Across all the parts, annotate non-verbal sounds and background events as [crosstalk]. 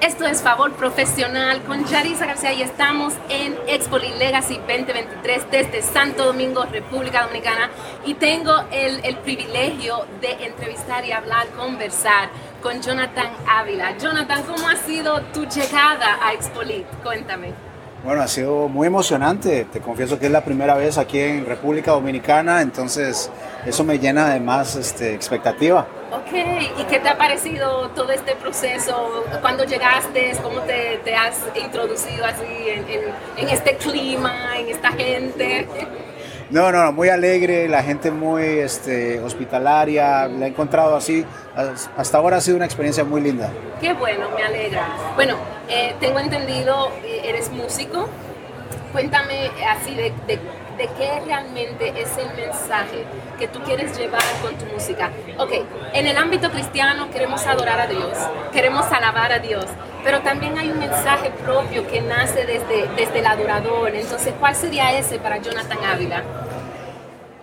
Esto es Favor Profesional con Yarisa García y estamos en Expo Legacy 2023 desde Santo Domingo, República Dominicana. Y tengo el, el, privilegio de entrevistar y hablar, conversar con Jonathan Ávila. Jonathan, ¿cómo ha sido tu llegada a Expolit? Cuéntame. Bueno, ha sido muy emocionante. Te confieso que es la primera vez aquí en República Dominicana, entonces eso me llena de más este, expectativa. Ok, ¿y qué te ha parecido todo este proceso? ¿Cuándo llegaste? ¿Cómo te, te has introducido así en, en, en, este clima, en esta gente? No, no, muy alegre, la gente muy este, hospitalaria, la he encontrado así. Hasta ahora ha sido una experiencia muy linda. Qué bueno, me alegra. Bueno, eh, tengo entendido, eh, eres músico. Cuéntame así de, de qué realmente es el mensaje que tú quieres llevar con tu música. Ok, en el ámbito cristiano queremos adorar a Dios, queremos alabar a Dios, pero también hay un mensaje propio que nace desde, desde el adorador. Entonces, ¿cuál sería ese para Jonathan Ávila?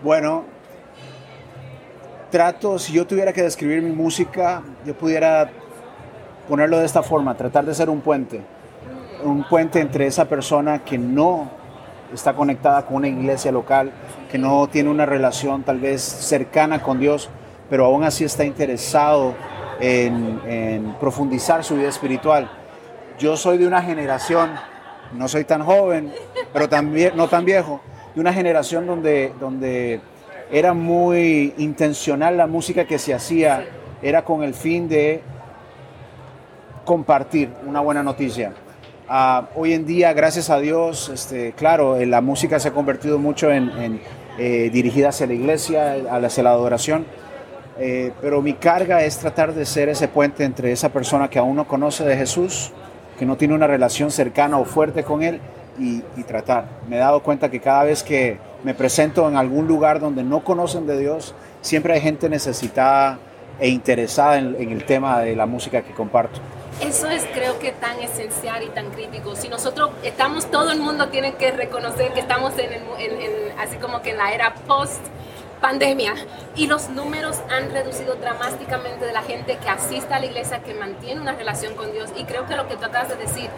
Bueno, trato, si yo tuviera que describir mi música, yo pudiera ponerlo de esta forma, tratar de ser un puente, un puente entre esa persona que no está conectada con una iglesia local, que no tiene una relación tal vez cercana con Dios, pero aún así está interesado en, profundizar su vida espiritual. Yo soy de una generación, no soy tan joven, pero también no tan viejo, de una generación donde, donde era muy intencional la música que se hacía, era con el fin de compartir una buena noticia. Uh, hoy en día, gracias a Dios, este, claro, eh, la música se ha convertido mucho en, eh, dirigida hacia la iglesia, hacia la adoración, eh, pero mi carga es tratar de ser ese puente entre esa persona que aún no conoce de Jesús, que no tiene una relación cercana o fuerte con Él, y, tratar. Me he dado cuenta que cada vez que me presento en algún lugar donde no conocen de Dios, siempre hay gente necesitada e interesada en el tema de la música que comparto. Eso es creo que tan esencial y tan crítico. Si nosotros estamos, todo el mundo tiene que reconocer que estamos en, así como que en la era post pandemia y los números han reducido dramáticamente de la gente que asiste a la iglesia, que mantiene una relación con Dios. Y creo que lo que tú acabas de decir,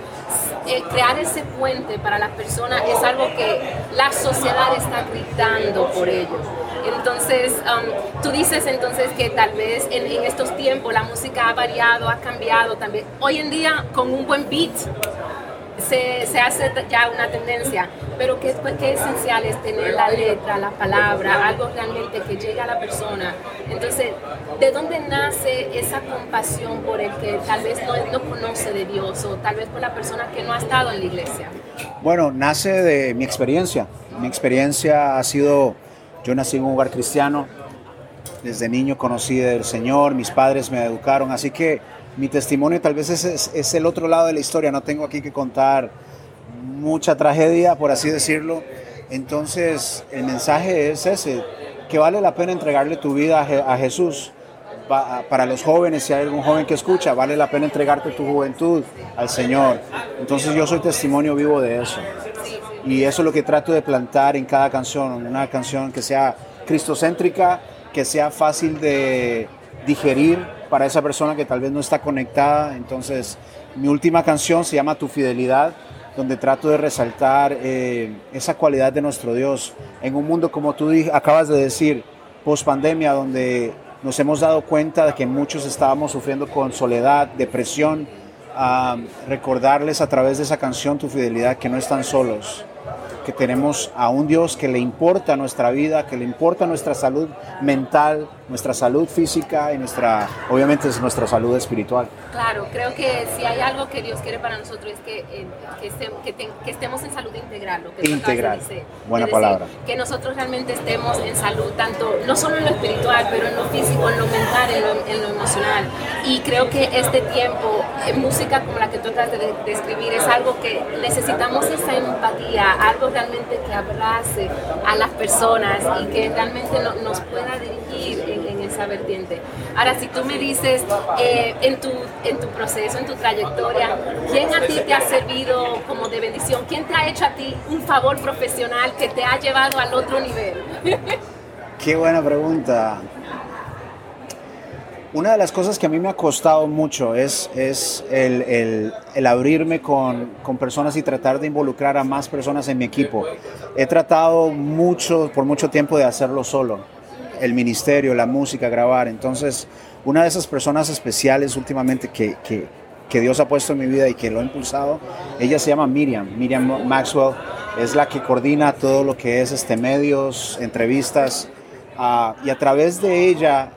eh, crear ese puente para las personas es algo que la sociedad está gritando por ello. Entonces, um, tú dices entonces que tal vez en, en, estos tiempos la música ha variado, ha cambiado también. Hoy en día, con un buen beat, se, hace ya una tendencia, pero qué, pues, qué esencial es tener la letra, la palabra, algo realmente que llegue a la persona. Entonces, ¿de dónde nace esa compasión por el que tal vez no, no conoce de Dios o tal vez por la persona que no ha estado en la iglesia? Bueno, nace de mi experiencia. Mi experiencia ha sido yo nací en un hogar cristiano, desde niño conocí del Señor, mis padres me educaron, así que mi testimonio tal vez es, es, el otro lado de la historia, no tengo aquí que contar mucha tragedia, por así decirlo. Entonces el mensaje es ese, que vale la pena entregarle tu vida a, Jesús. Para los jóvenes, si hay algún joven que escucha, vale la pena entregarte tu juventud al Señor. Entonces yo soy testimonio vivo de eso. Y eso es lo que trato de plantar en cada canción, una canción que sea cristocéntrica, que sea fácil de digerir para esa persona que tal vez no está conectada. Entonces, mi última canción se llama Tu Fidelidad, donde trato de resaltar eh, esa cualidad de nuestro Dios en un mundo, como tú acabas de decir, post pandemia, donde nos hemos dado cuenta de que muchos estábamos sufriendo con soledad, depresión, a recordarles a través de esa canción Tu Fidelidad que no están solos, que tenemos a un Dios que le importa nuestra vida, que le importa nuestra salud mental, nuestra salud física y nuestra, obviamente es nuestra salud espiritual. Claro, creo que si hay algo que Dios quiere para nosotros es que, eh, que, estemos, que, te, que, estemos en salud integral. Lo que integral, decir, buena decir, palabra. Que nosotros realmente estemos en salud, tanto, no solo en lo espiritual, pero en lo físico, en lo mental, en lo, en lo emocional. Y creo que este tiempo, en música como la que tú acabas de describir, es algo que necesitamos esa empatía, algo realmente que abrace a las personas y que realmente no, nos pueda dirigir en, en, esa vertiente. Ahora, si tú me dices eh, en, tu, en tu proceso, en tu trayectoria, ¿quién a ti te ha servido como de bendición? ¿Quién te ha hecho a ti un favor profesional que te ha llevado al otro nivel? [laughs] Qué buena pregunta. Una de las cosas que a mí me ha costado mucho es, es el, el, el abrirme con, con, personas y tratar de involucrar a más personas en mi equipo. He tratado mucho, por mucho tiempo de hacerlo solo, el ministerio, la música, grabar. Entonces, una de esas personas especiales últimamente que, que, que Dios ha puesto en mi vida y que lo ha impulsado, ella se llama Miriam, Miriam Maxwell, es la que coordina todo lo que es este medios, entrevistas, uh, y a través de ella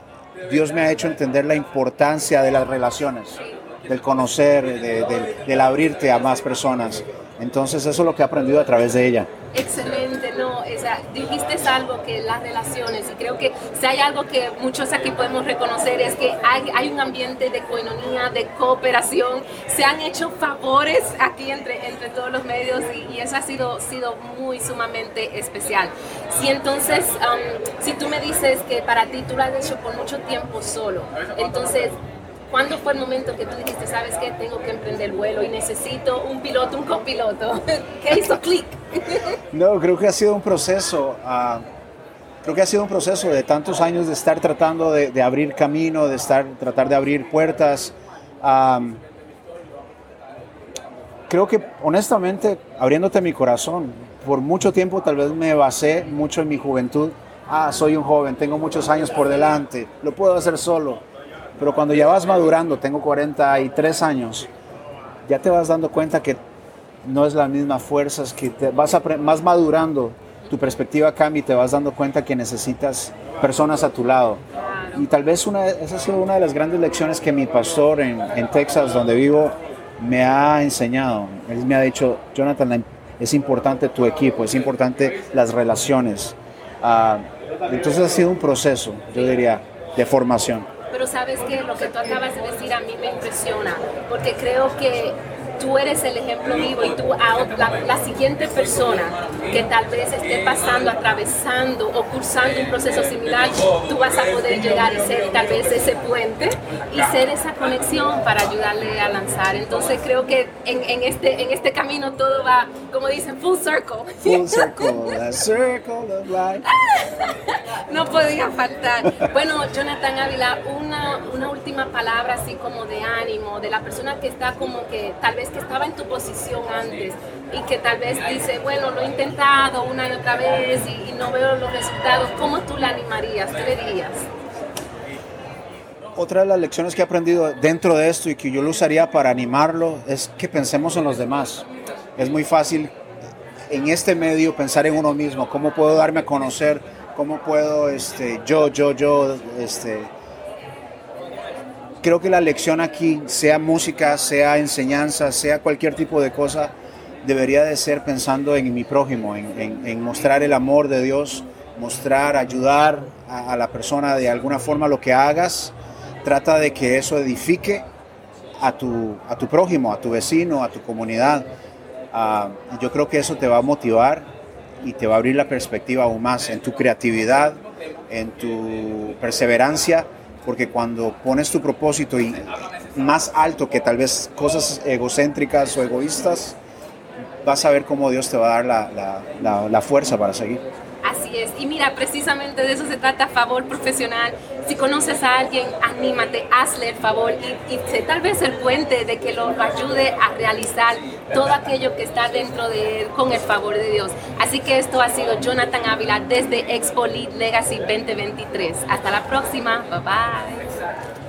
Dios me ha hecho entender la importancia de las relaciones, del conocer, de, de, del abrirte a más personas. Entonces eso es lo que he aprendido a través de ella. Excelente, no, o sea, dijiste algo que las relaciones, y creo que si hay algo que muchos aquí podemos reconocer es que hay, hay un ambiente de coinonía, de cooperación, se han hecho favores aquí entre, entre todos los medios y, eso ha sido, sido muy sumamente especial. Si entonces, um, si tú me dices que para ti tú lo has hecho por mucho tiempo solo, entonces ¿Cuándo fue el momento que tú dijiste, sabes qué, tengo que emprender el vuelo y necesito un piloto, un copiloto? [laughs] ¿Qué hizo clic? [laughs] no, creo que ha sido un proceso. Uh, creo que ha sido un proceso de tantos años de estar tratando de, de abrir camino, de estar, tratar de abrir puertas. Um, creo que honestamente, abriéndote mi corazón, por mucho tiempo tal vez me basé mucho en mi juventud. Ah, soy un joven, tengo muchos años por delante, lo puedo hacer solo pero cuando ya vas madurando, tengo 43 años, ya te vas dando cuenta que no es la misma fuerza, es que te vas más madurando, tu perspectiva cambia y te vas dando cuenta que necesitas personas a tu lado. Y tal vez una, esa ha sido una de las grandes lecciones que mi pastor en, Texas, donde vivo, me ha enseñado. Él me ha dicho, Jonathan, es importante tu equipo, es importante las relaciones. Uh, entonces ha sido un proceso, yo diría, de formación pero sabes que lo que tú acabas de decir a mí me impresiona, porque creo que tú eres el ejemplo vivo y tú, la, la, siguiente persona que tal vez esté pasando, atravesando o cursando un proceso similar, tú vas a poder llegar y ser tal vez ese puente y ser esa conexión para ayudarle a lanzar. Entonces creo que en, en este, en este camino todo va, como dicen, full circle. Full [laughs] circle, a circle of life. no podía faltar. Bueno, Jonathan Ávila, una, una última palabra así como de ánimo, de la persona que está como que tal vez que estaba en tu posición antes y que tal vez dice, bueno, lo he intentado una y otra vez y, y no veo los resultados, ¿cómo tú le animarías? ¿Qué le dirías? Otra de las lecciones que he aprendido dentro de esto y que yo lo usaría para animarlo es que pensemos en los demás. Es muy fácil en este medio pensar en uno mismo, cómo puedo darme a conocer, cómo puedo este, yo, yo, yo, este, creo que la lección aquí, sea música, sea enseñanza, sea cualquier tipo de cosa, debería de ser pensando en mi prójimo, en, mostrar el amor de Dios, mostrar, ayudar a, la persona de alguna forma lo que hagas. Trata de que eso edifique a tu, a tu prójimo, a tu vecino, a tu comunidad. Uh, yo creo que eso te va a motivar y te va a abrir la perspectiva aún más en tu creatividad, en tu perseverancia porque cuando pones tu propósito y más alto que tal vez cosas egocéntricas o egoístas, vas a ver cómo Dios te va a dar la, la, la, la fuerza para seguir. Así es. Y mira, precisamente de eso se trata favor profesional. Si conoces a alguien, anímate, hazle el favor y, y sé tal vez el puente de que lo, lo, ayude a realizar todo aquello que está dentro de él con el favor de Dios. Así que esto ha sido Jonathan Ávila desde Expo Lead Legacy 2023. Hasta la próxima. Bye bye.